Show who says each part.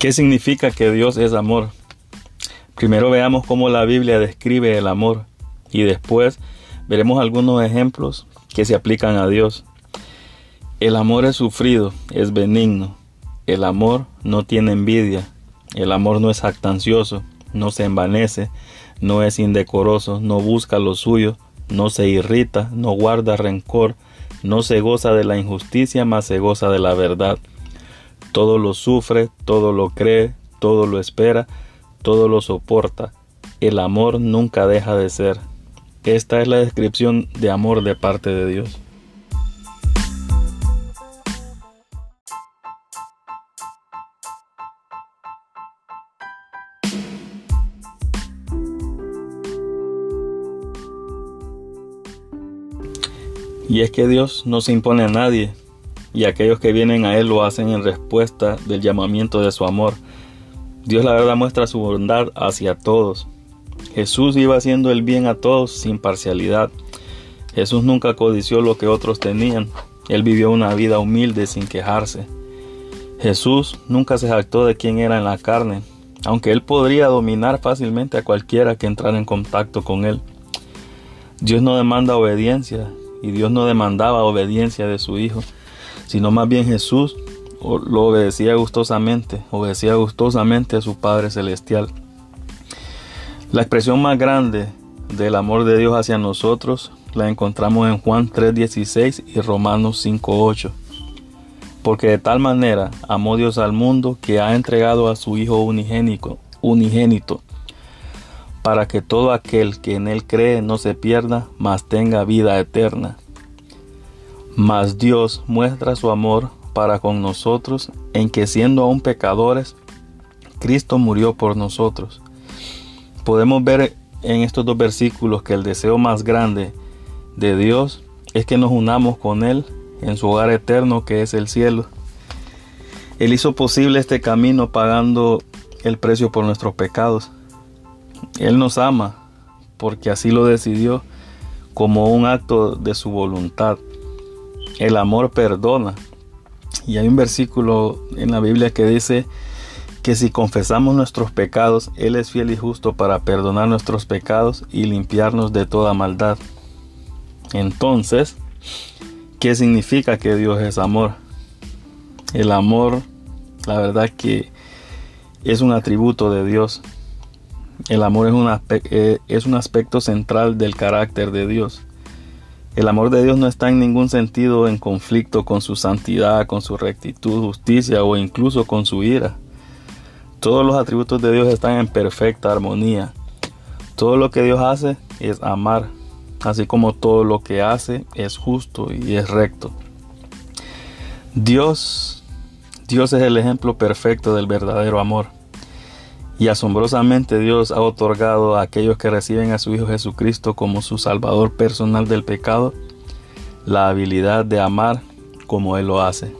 Speaker 1: ¿Qué significa que Dios es amor? Primero veamos cómo la Biblia describe el amor y después veremos algunos ejemplos que se aplican a Dios. El amor es sufrido, es benigno. El amor no tiene envidia. El amor no es jactancioso, no se envanece, no es indecoroso, no busca lo suyo, no se irrita, no guarda rencor, no se goza de la injusticia, mas se goza de la verdad. Todo lo sufre, todo lo cree, todo lo espera, todo lo soporta. El amor nunca deja de ser. Esta es la descripción de amor de parte de Dios. Y es que Dios no se impone a nadie, y aquellos que vienen a Él lo hacen en respuesta del llamamiento de su amor. Dios la verdad muestra su bondad hacia todos. Jesús iba haciendo el bien a todos sin parcialidad. Jesús nunca codició lo que otros tenían. Él vivió una vida humilde sin quejarse. Jesús nunca se jactó de quién era en la carne, aunque él podría dominar fácilmente a cualquiera que entrara en contacto con él. Dios no demanda obediencia, y Dios no demandaba obediencia de su Hijo, sino más bien Jesús lo obedecía gustosamente, obedecía gustosamente a su Padre Celestial. La expresión más grande del amor de Dios hacia nosotros la encontramos en Juan 3:16 y Romanos 5:8. Porque de tal manera amó Dios al mundo que ha entregado a su Hijo unigénico, unigénito, para que todo aquel que en él cree no se pierda, mas tenga vida eterna. Mas Dios muestra su amor para con nosotros en que siendo aún pecadores, Cristo murió por nosotros. Podemos ver en estos dos versículos que el deseo más grande de Dios es que nos unamos con Él en su hogar eterno que es el cielo. Él hizo posible este camino pagando el precio por nuestros pecados. Él nos ama porque así lo decidió como un acto de su voluntad. El amor perdona. Y hay un versículo en la Biblia que dice que si confesamos nuestros pecados, Él es fiel y justo para perdonar nuestros pecados y limpiarnos de toda maldad. Entonces, ¿qué significa que Dios es amor? El amor, la verdad que es un atributo de Dios. El amor es un, eh, es un aspecto central del carácter de Dios. El amor de Dios no está en ningún sentido en conflicto con su santidad, con su rectitud, justicia o incluso con su ira. Todos los atributos de Dios están en perfecta armonía. Todo lo que Dios hace es amar, así como todo lo que hace es justo y es recto. Dios, Dios es el ejemplo perfecto del verdadero amor. Y asombrosamente Dios ha otorgado a aquellos que reciben a su Hijo Jesucristo como su Salvador personal del pecado la habilidad de amar como Él lo hace.